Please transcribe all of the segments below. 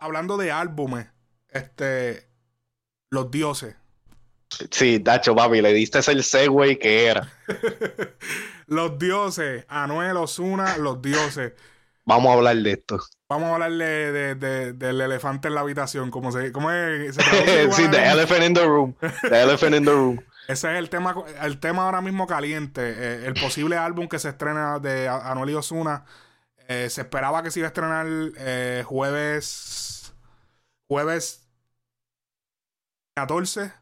hablando de álbumes, este, Los Dioses. Sí, Dacho, papi, le diste el segue que era. los Dioses, Anuel Osuna, Los Dioses. Vamos a hablar de esto. Vamos a hablar de, del elefante en la habitación, como se, cómo es, se Sí, the elephant in the room. The elephant in the room. Ese es el tema, el tema ahora mismo caliente. Eh, el posible álbum que se estrena de Anuel y Osuna. Eh, se esperaba que se iba a estrenar eh, jueves. Jueves 14.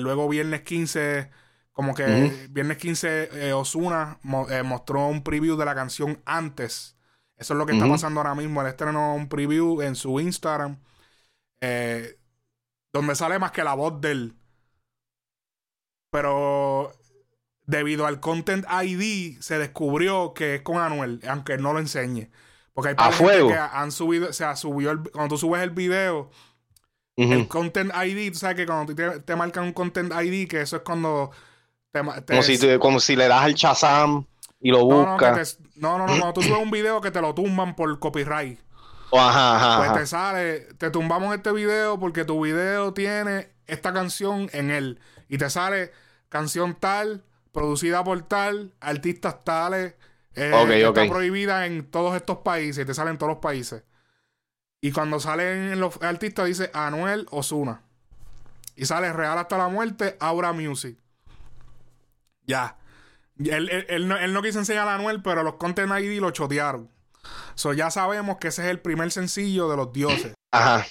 luego viernes 15. Como que viernes 15 Osuna mostró un preview de la canción antes. Eso es lo que está pasando ahora mismo. Él estrenó un preview en su Instagram. donde sale más que la voz de él. Pero debido al Content ID se descubrió que es con Anuel, aunque no lo enseñe. Porque hay personas que han subido, o sea, subió el, cuando tú subes el video, el Content ID, tú sabes que cuando te, te, marcan un Content ID, que eso es cuando como, si, como si le das al Shazam y lo buscas. No, no, no, no, cuando tú subes un video que te lo tumban por copyright. ajá, ajá, pues te sale, te tumbamos este video porque tu video tiene esta canción en él. Y te sale canción tal, producida por tal, artistas tales. Eh, está prohibida en todos estos países. Te salen todos los países. Y cuando salen los artistas dice Anuel Osuna. Y sale Real hasta la muerte, Aura Music. Ya. Él, no, quiso enseñar a Anuel, pero los Content ID lo chotearon. So ya sabemos que ese es el primer sencillo de los dioses. Ajá.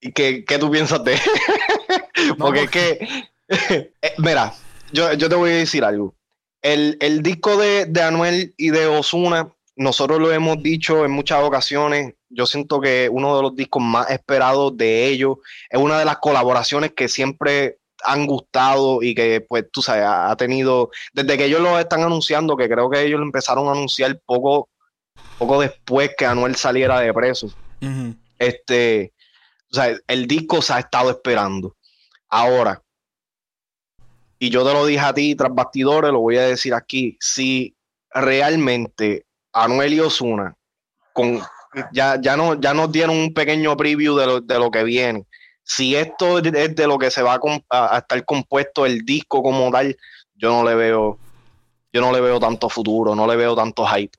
¿Y qué, qué tú piensas de? porque es que. Eh, mira, yo, te voy a decir algo. El, disco de, Anuel y de Osuna, nosotros lo hemos dicho en muchas ocasiones. Yo siento que uno de los discos más esperados de ellos es una de las colaboraciones que siempre han gustado y que, pues, tú sabes, ha, tenido, desde que ellos lo están anunciando, que creo que ellos lo empezaron a anunciar poco, poco después que Anuel saliera de preso. Este, o sea, el disco se ha estado esperando. Ahora, y yo te lo dije a ti tras bastidores, lo voy a decir aquí, si realmente Anuel y Osuna con, ya, ya, no, ya nos dieron un pequeño preview de lo, de lo que viene. Si esto es de lo que se va a, estar compuesto el disco como tal, yo no le veo, yo no le veo tanto futuro, no le veo tanto hype.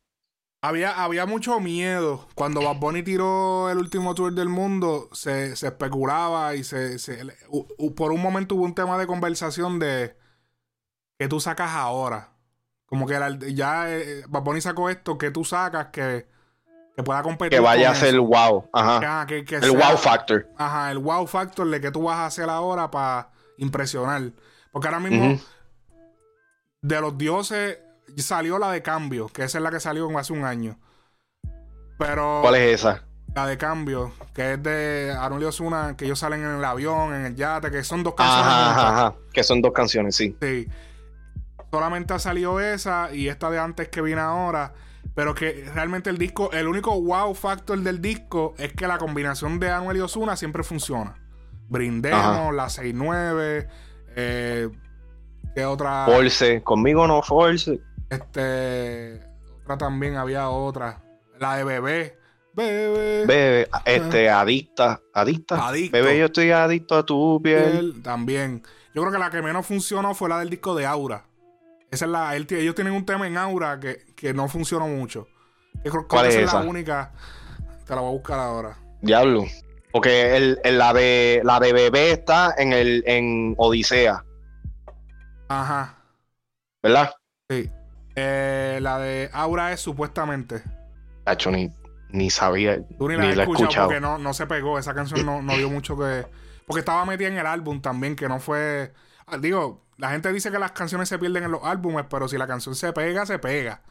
Había, había mucho miedo. Cuando Bad Bunny tiró el último tour del mundo, se, especulaba y se, por un momento hubo un tema de conversación de que tú sacas ahora. Como que ya eh, Bad Bunny sacó esto, que tú sacas que, pueda competir. Que vaya a ser el wow. Ajá. el wow factor. Ajá, el wow factor de que tú vas a hacer ahora para impresionar. Porque ahora mismo, de los dioses salió la de cambio, que esa es la que salió hace un año. Pero. ¿Cuál es esa? La de cambio, que es de Aaron Osuna, que ellos salen en el avión, en el yate, que son dos canciones. Ajá, ajá, que son dos canciones, sí. Sí. Solamente ha salido esa y esta de antes que viene ahora. Pero que realmente el disco, el único wow factor del disco es que la combinación de Anuel y Osuna siempre funciona. Brindemos, la 6-9, eh, ¿qué otra? Force, conmigo no Force. Este. Otra también había otra. La de bebé. Bebé. Bebé. Este, adicta. Adicta. Bebé, yo estoy adicto a tu piel. También. Yo creo que la que menos funcionó fue la del disco de Aura. Esa es la. ellos tienen un tema en Aura que, no funcionó mucho. creo, ¿Cuál es esa? la única. Te la voy a buscar ahora. Diablo. Porque el, la, de, la de bebé está en el en Odisea. Ajá. ¿Verdad? Sí. Eh, la de Aura es supuestamente. Tacho, ni, ni sabía. Tú ni la, escuchado, porque no, no se pegó. Esa canción no, no dio mucho que. Porque estaba metida en el álbum también, que no fue. Ah, digo, la gente dice que las canciones se pierden en los álbumes, pero si la canción se pega, se pega.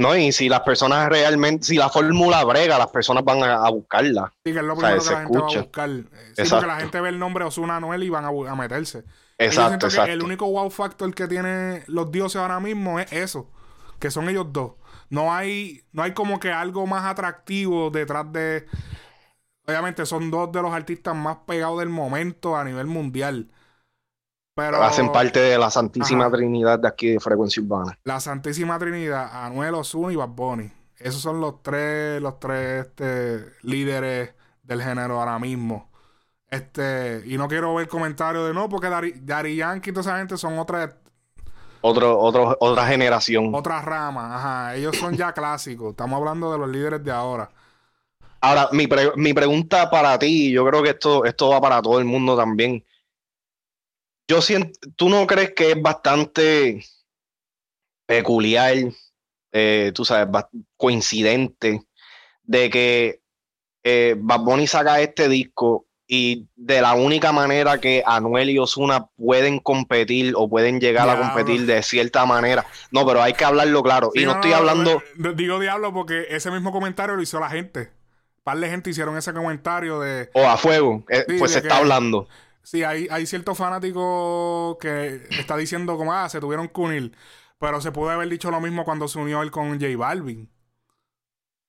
No, y si las personas realmente, si la fórmula brega, las personas van a, buscarla. Sí, que es lo primero que la gente va a buscar. Sí, porque la gente ve el nombre Osuna Noel y van a, meterse. Exacto, exacto. el único wow factor que tienen los dioses ahora mismo es eso, que son ellos dos. No hay, no hay como que algo más atractivo detrás de. Obviamente son dos de los artistas más pegados del momento a nivel mundial. Pero, Hacen parte de la Santísima Trinidad de aquí de Frecuencia Urbana. La Santísima Trinidad, Anuel Ozuna y Bad Bunny. Esos son los tres, los tres este, líderes del género ahora mismo. Este, y no quiero ver comentarios de no, porque Dari, Yankee y toda esa gente son otra. Otro, otro, otra generación. Otra rama, ajá. Ellos son ya clásicos. Estamos hablando de los líderes de ahora. Ahora, mi, mi pregunta para ti, yo creo que esto, esto va para todo el mundo también. Yo siento, ¿tú no crees que es bastante peculiar, eh, tú sabes, coincidente, de que eh, Bad Bunny saca este disco y de la única manera que Anuel y Osuna pueden competir o pueden llegar a competir de cierta manera. No, pero hay que hablarlo claro. y no, estoy hablando. digo diablo porque ese mismo comentario lo hizo la gente. Un par de gente hicieron ese comentario de. O a fuego. Eh, pues se está hablando. Sí, hay, hay ciertos fanáticos que está diciendo como, ah, se tuvieron que unir. Pero se puede haber dicho lo mismo cuando se unió él con J Balvin.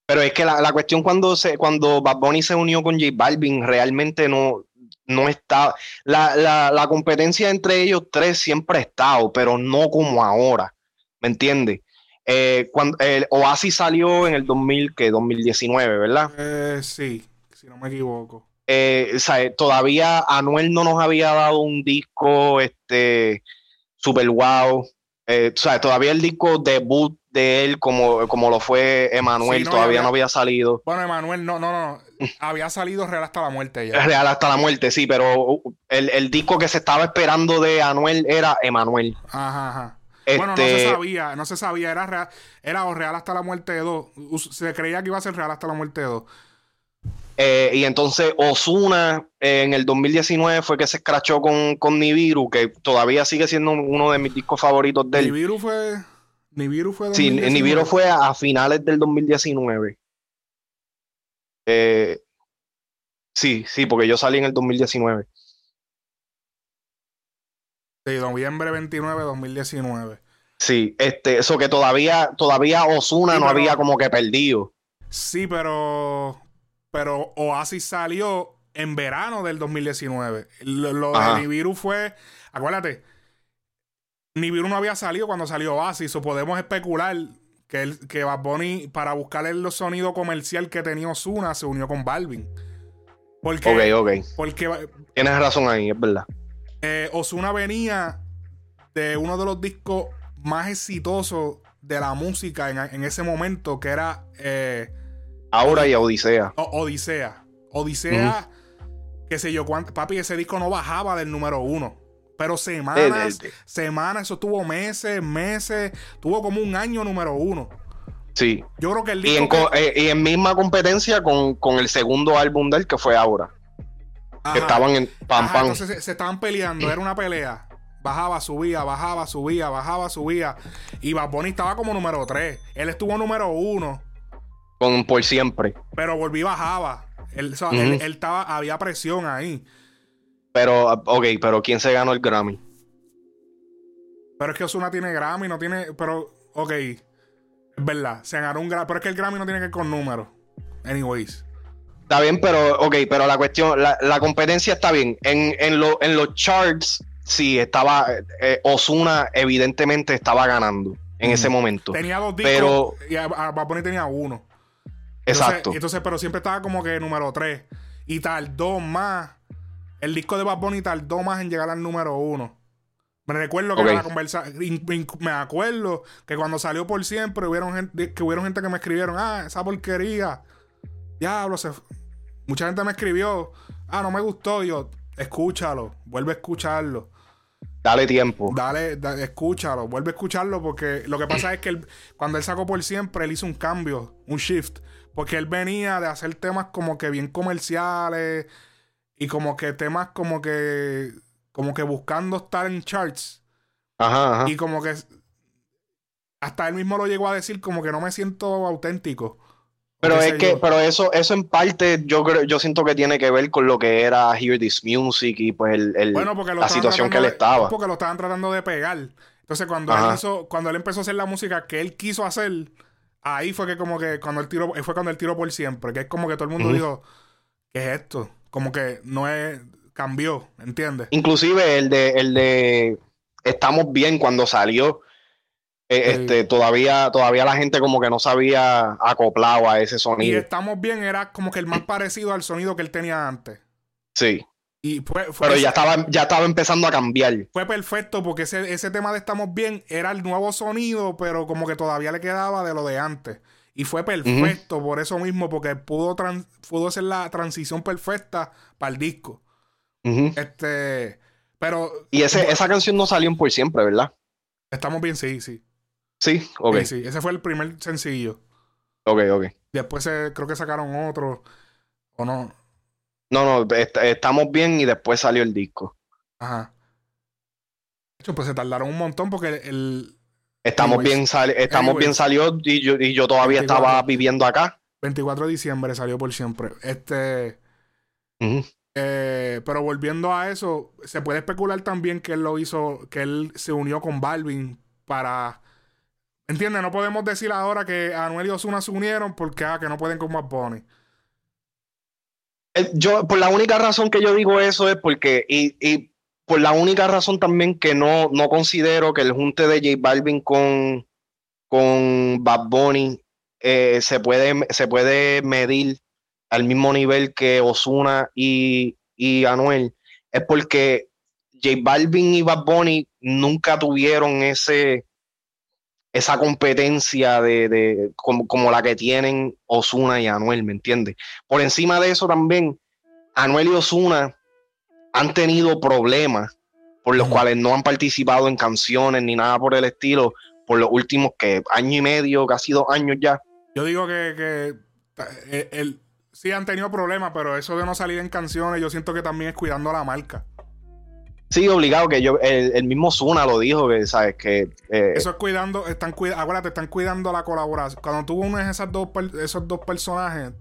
Pero es que la, cuestión cuando se, cuando Bad Bunny se unió con J Balvin, realmente no, no está. La, competencia entre ellos tres siempre ha estado, pero no como ahora. ¿Me entiendes? Eh, cuando el Oasis salió en el 2000, que 2019, ¿verdad? Eh, sí, si no me equivoco. Eh, todavía Anuel no nos había dado un disco este super wow. Eh, todavía el disco debut de él como, como lo fue Emanuel, todavía no había salido. Bueno, Emanuel, no, no, no, había salido Real hasta la muerte ya. Real hasta la muerte, sí, pero uh, el, disco que se estaba esperando de Anuel era Emanuel. Ajá, ajá. Bueno, no se este sabía, no se sabía, era real, era Real hasta la muerte de dos. Se creía que iba a ser Real hasta la muerte de dos. Eh, y entonces Osuna en el 2019 fue que se escrachó con, con Nibiru, que todavía sigue siendo uno de mis discos favoritos de él. Nibiru fue Nibiru fue Sí, Nibiru fue a, finales del 2019. Eh, sí, sí, porque yo salí en el 2019. Sí, noviembre 29 2019. Sí, este, eso que todavía, todavía Osuna no había como que perdido. Sí, pero, pero Oasis salió en verano del 2019. Lo, lo de Nibiru fue, acuérdate, Nibiru no había salido cuando salió Oasis, o podemos especular que, el, que Bad Bunny, para buscar el sonido comercial que tenía Osuna, se unió con Balvin. Porque, ok, ok. Porque, Tienes razón ahí, es verdad. Eh, Osuna venía de uno de los discos más exitosos de la música en, ese momento, que era... Eh, Ahora y Odisea. Odisea. Odisea, qué sé yo, cuánto, papi, ese disco no bajaba del número uno. Pero semanas, semanas, eso tuvo meses, meses, tuvo como un año número uno. Sí. Yo creo que el disco. Eh, y en, misma competencia con, el segundo álbum de él, que fue Aura. Que estaban en pam pam. Entonces se, estaban peleando, era una pelea. Bajaba, subía, bajaba, subía, bajaba, subía. Y Bad estaba como número 3. Él estuvo número 1. Con por siempre. Pero volví bajaba. Él, él, estaba, había presión ahí. Pero, ok, pero ¿quién se ganó el Grammy? Pero es que Osuna tiene Grammy, no tiene. Pero, ok. Es verdad, se ganó un Grammy. Pero es que el Grammy no tiene que ver con números. Anyways. Está bien, pero, ok, pero la cuestión, la, competencia está bien. En, en, los charts, sí, estaba. Eh, Osuna, evidentemente, estaba ganando en ese momento. Tenía dos discos pero, y a, a tenía uno. Exacto. Entonces, pero siempre estaba como que número tres. Y tal, dos más el disco de Bad Bunny tardó más en llegar al número uno. Me recuerdo que la Me acuerdo que cuando salió por siempre hubieron gente, que hubieron gente que me escribieron, ah, esa porquería. Diablo, se... mucha gente me escribió, ah, no me gustó. yo, escúchalo, vuelve a escucharlo. Dale tiempo. Dale, escúchalo, vuelve a escucharlo porque lo que pasa es que cuando él sacó por siempre, él hizo un cambio, un shift. Porque él venía de hacer temas como que bien comerciales, y como que temas como que como que buscando estar en charts. Ajá, ajá. Y como que hasta él mismo lo llegó a decir como que no me siento auténtico. Pero es que, pero eso, eso en parte yo creo, yo siento que tiene que ver con lo que era Hear This Music y pues el, la situación que él estaba. Porque lo estaban tratando de pegar. Entonces cuando él, hizo, cuando él empezó a hacer la música que él quiso hacer, ahí fue que como que cuando él tiró, fue cuando él tiró por siempre, que es como que todo el mundo dijo, ¿qué es esto? como que no es cambió, ¿entiendes? Inclusive el de el de estamos bien cuando salió Eh, este, todavía, todavía la gente como que no sabía acoplado a ese sonido. Y Estamos Bien era como que el más parecido al sonido que él tenía antes. Sí. Y fue, Pero ya estaba, ya estaba empezando a cambiar. Fue perfecto porque ese, ese tema de Estamos Bien era el nuevo sonido, pero como que todavía le quedaba de lo de antes. Y fue perfecto por eso mismo, porque pudo, pudo ser la transición perfecta para el disco. Este. Pero. Y ese, esa canción no salió por siempre, ¿verdad? Estamos bien, sí, sí. Sí, ok. Sí, sí. Ese fue el primer sencillo. Ok, ok. Después creo que sacaron otro. ¿O no? No, no, estamos bien y después salió el disco. Ajá. De hecho, pues se tardaron un montón porque el. Estamos bien, estamos bien salió y yo, y yo todavía estaba viviendo acá. 24 de diciembre salió por siempre. Este. Eh, pero volviendo a eso, se puede especular también que él lo hizo, que él se unió con Balvin para ¿Entiendes? No podemos decir ahora que Anuel y Osuna se unieron porque ah, que no pueden con Bad Bunny. Eh, yo, por la única razón que yo digo eso es porque, y, y por la única razón también que no, no considero que el junte de J Balvin con, con Bad Bunny eh, se, puede, se puede medir al mismo nivel que Osuna y, y Anuel, es porque J Balvin y Bad Bunny nunca tuvieron ese esa competencia de, como, la que tienen Osuna y Anuel, ¿me entiendes? Por encima de eso también, Anuel y Osuna han tenido problemas por los cuales no han participado en canciones ni nada por el estilo por los últimos que año y medio, casi dos años ya. Yo digo que, que eh, sí han tenido problemas, pero eso de no salir en canciones, yo siento que también es cuidando la marca. Sí, obligado, que yo, el, mismo Zuna lo dijo, que sabes que. Eh, Eso es cuidando, están cuidando, acuérdate, están cuidando la colaboración. Cuando tú unes esas dos, esos dos personajes,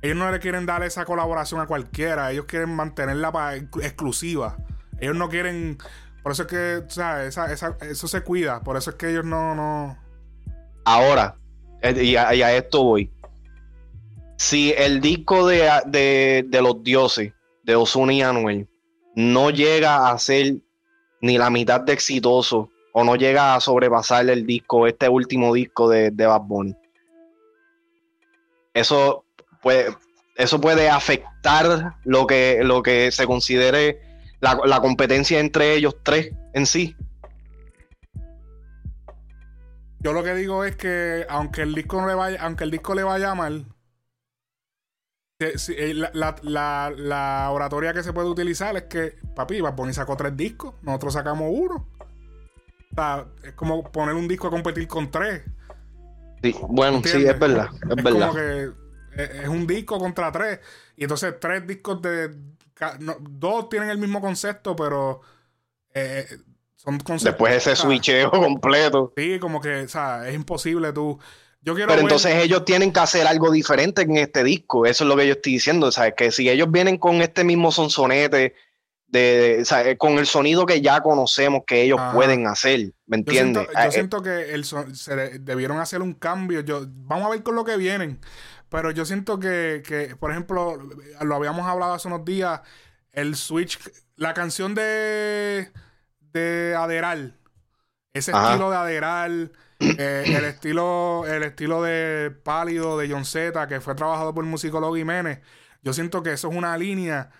ellos no le quieren dar esa colaboración a cualquiera, ellos quieren mantenerla para exclusiva. Ellos no quieren. Por eso es que, o sea, esa, esa, eso se cuida, por eso es que ellos no. no... Ahora, eh, y a, esto voy. Si el disco de, de, de los dioses, de Ozuna y Anuel, no llega a ser ni la mitad de exitoso o no llega a sobrepasar el disco, este último disco de, de Bad Bunny. Eso puede, eso puede afectar lo que, lo que se considere la, competencia entre ellos tres en sí. Yo lo que digo es que aunque el disco no le vaya, aunque el disco le vaya mal, eh, la, oratoria que se puede utilizar es que, papi, Bad Bunny sacó tres discos, nosotros sacamos uno. O sea, es como poner un disco a competir con tres. Sí, bueno, sí, es verdad. Es, verdad. Como que es un disco contra tres. Y entonces tres discos de. dos tienen el mismo concepto, pero eh, son conceptos. Después ese switcheo completo. Sí, como que, o sea, es imposible tú. Pero entonces ellos tienen que hacer algo diferente en este disco. Eso es lo que yo estoy diciendo. ¿sabes? Que si ellos vienen con este mismo sonsonete, de, con el sonido que ya conocemos que ellos pueden hacer, ¿me entiendes? Yo siento, que el se debieron hacer un cambio. Yo, vamos a ver con lo que vienen. Pero yo siento que, por ejemplo, lo habíamos hablado hace unos días, el Switch, la canción de, de Aderal, ese estilo de Aderal eh, el estilo el estilo de pálido de John Z, que fue trabajado por el musicólogo Jiménez, yo siento que eso es una línea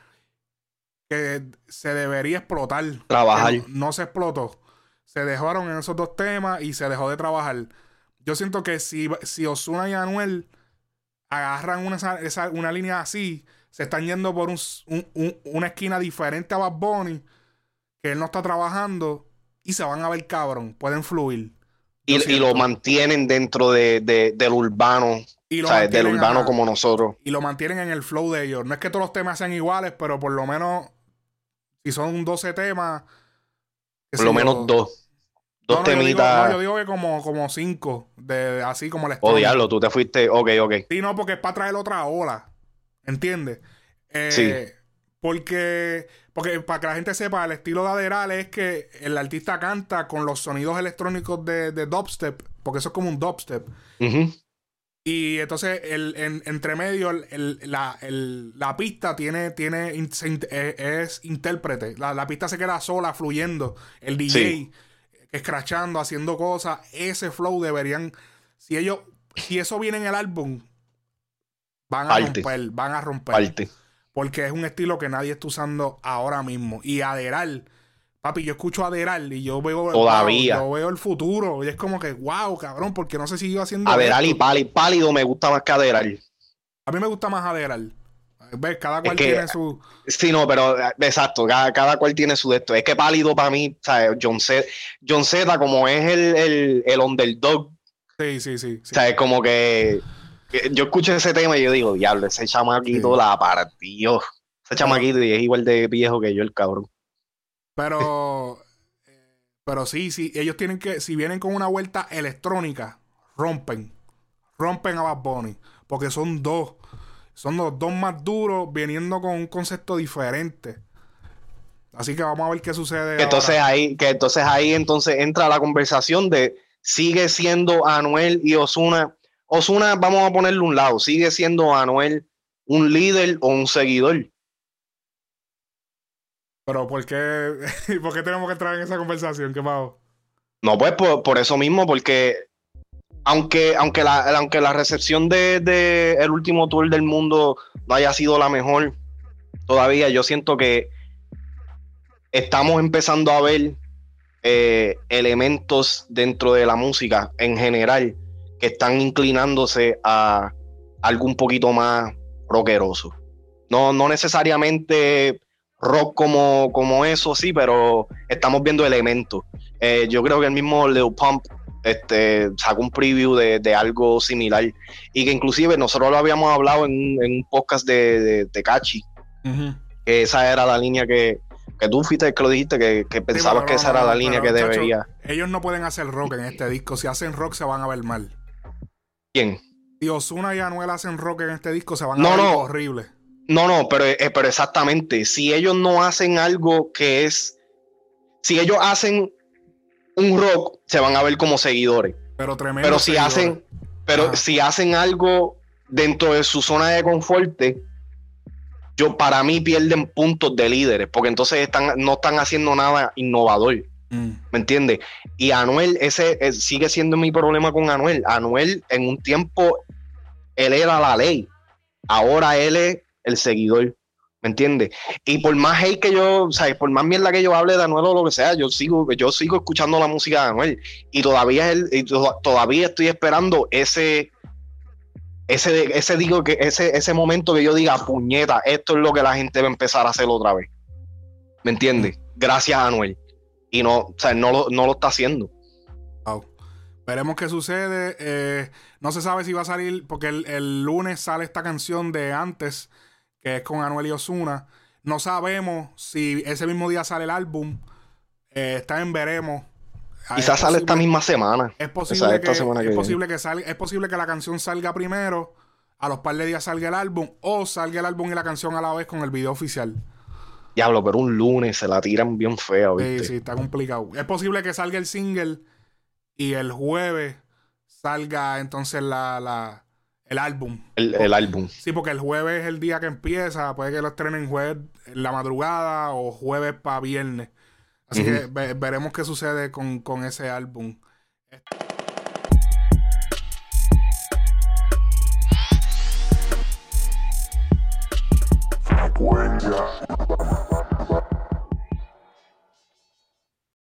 que se debería explotar. Trabajar. No, se explotó. Se dejaron en esos dos temas y se dejó de trabajar. Yo siento que si, si Osuna y Anuel agarran una, una línea así, se están yendo por un, una esquina diferente a Bad Bunny, que él no está trabajando, y se van a ver cabrón, pueden fluir. Y, lo mantienen dentro de, del urbano, y del urbano como nosotros. Y lo mantienen en el flow de ellos. No es que todos los temas sean iguales, pero por lo menos, si son 12 temas. Por lo menos dos. Dos temitas. Yo digo, que como, como cinco, de, así como el Oh, diablo, tú te fuiste. Ok, ok. Sí, no, porque es para traer otra ola. ¿Entiendes? Eh, sí. Porque porque para que la gente sepa, el estilo de Aderal es que el artista canta con los sonidos electrónicos de, de dubstep, porque eso es como un dubstep. Y entonces, el, en, entre medio, la, pista tiene, tiene e, es, intérprete. La, pista se queda sola, fluyendo. El DJ escrachando, haciendo cosas. Ese flow deberían. Si ellos. Si eso viene en el álbum, van a romper. Van a romper. Porque es un estilo que nadie está usando ahora mismo. Y Aderal. Papi, yo escucho Aderal y yo veo. Todavía. yo veo el futuro. Y es como que, wow, cabrón, porque no se siguió haciendo. Aderal y pálido me gusta más que Aderal. A mí me gusta más Aderal. ¿Ves? Cada cual tiene su. Sí, no, pero exacto, cada, cual tiene su de esto. Es que pálido para mí, ¿sabes? John Z, John Z como es el, el, el underdog. Sí, sí, sí. O sea, es como que, yo escucho ese tema y yo digo, diablo, ese chamaquito la partió. Ese chamaquito y es igual de viejo que yo, el cabrón. Pero, pero sí, sí, ellos tienen que, si vienen con una vuelta electrónica, rompen. Rompen a Bad Bunny. Porque son dos son los dos más duros viniendo con un concepto diferente. Así que vamos a ver qué sucede. entonces ahí, que entonces ahí entonces entra la conversación de sigue siendo Anuel y Osuna. Osuna, vamos a ponerle un lado, sigue siendo Anuel un líder o un seguidor. Pero ¿por qué, ¿por qué tenemos que entrar en esa conversación? ¿Qué No, pues por, eso mismo, porque aunque, aunque, la, aunque la recepción de, el último tour del mundo no haya sido la mejor, todavía yo siento que estamos empezando a ver eh, elementos dentro de la música en general que están inclinándose a algo un poquito más rockeroso. No, no necesariamente rock como, como eso, sí, pero estamos viendo elementos. Eh, yo creo que el mismo Leo Pump este, sacó un preview de, algo similar y que inclusive nosotros lo habíamos hablado en, un podcast de, de, Cachi, que esa era la línea que, que tú fuiste que lo dijiste, que, pensabas que esa era la línea que debería. Ellos no pueden hacer rock en este disco, si hacen rock se van a ver mal. ¿Quién? Si Osuna y Anuel hacen rock en este disco se van a ver horrible. No, no, pero, eh, pero exactamente, si ellos no hacen algo que es, si ellos hacen un rock, se van a ver como seguidores. Pero tremendo. Pero si hacen, pero si hacen algo dentro de su zona de confort, yo para mí pierden puntos de líderes, porque entonces están, no están haciendo nada innovador. Mm. ¿Me entiendes? Y Anuel, ese eh, sigue siendo mi problema con Anuel. Anuel, en un tiempo, él era la ley. Ahora él es el seguidor. ¿Me entiendes? Y por más hate que yo, o sea, por más mierda que yo hable de Anuel o lo que sea, yo sigo, yo sigo escuchando la música de Anuel. Y todavía, y todavía estoy esperando ese, ese, ese, digo que ese, ese momento que yo diga, puñeta, esto es lo que la gente va a empezar a hacer otra vez. ¿Me entiendes? Gracias Anuel. Y no, o sea, no lo, no lo está haciendo. Veremos qué sucede. Eh, no se sabe si va a salir, porque el, el lunes sale esta canción de antes que es con Anuel y Osuna. No sabemos si ese mismo día sale el álbum. Eh, está en veremos. Quizás sale esta misma semana. Es posible, que, es, posible que salga, es posible que la canción salga primero, a los par de días salga el álbum, o salga el álbum y la canción a la vez con el video oficial. Diablo, pero un lunes se la tiran bien feo, ¿viste? Sí, sí, está complicado. Es posible que salga el single y el jueves salga entonces la, el álbum. El, álbum. Sí, porque el jueves es el día que empieza. Puede que lo estrenen jueves en la madrugada o jueves para viernes. Así que veremos qué sucede con, con ese álbum. Frecuencia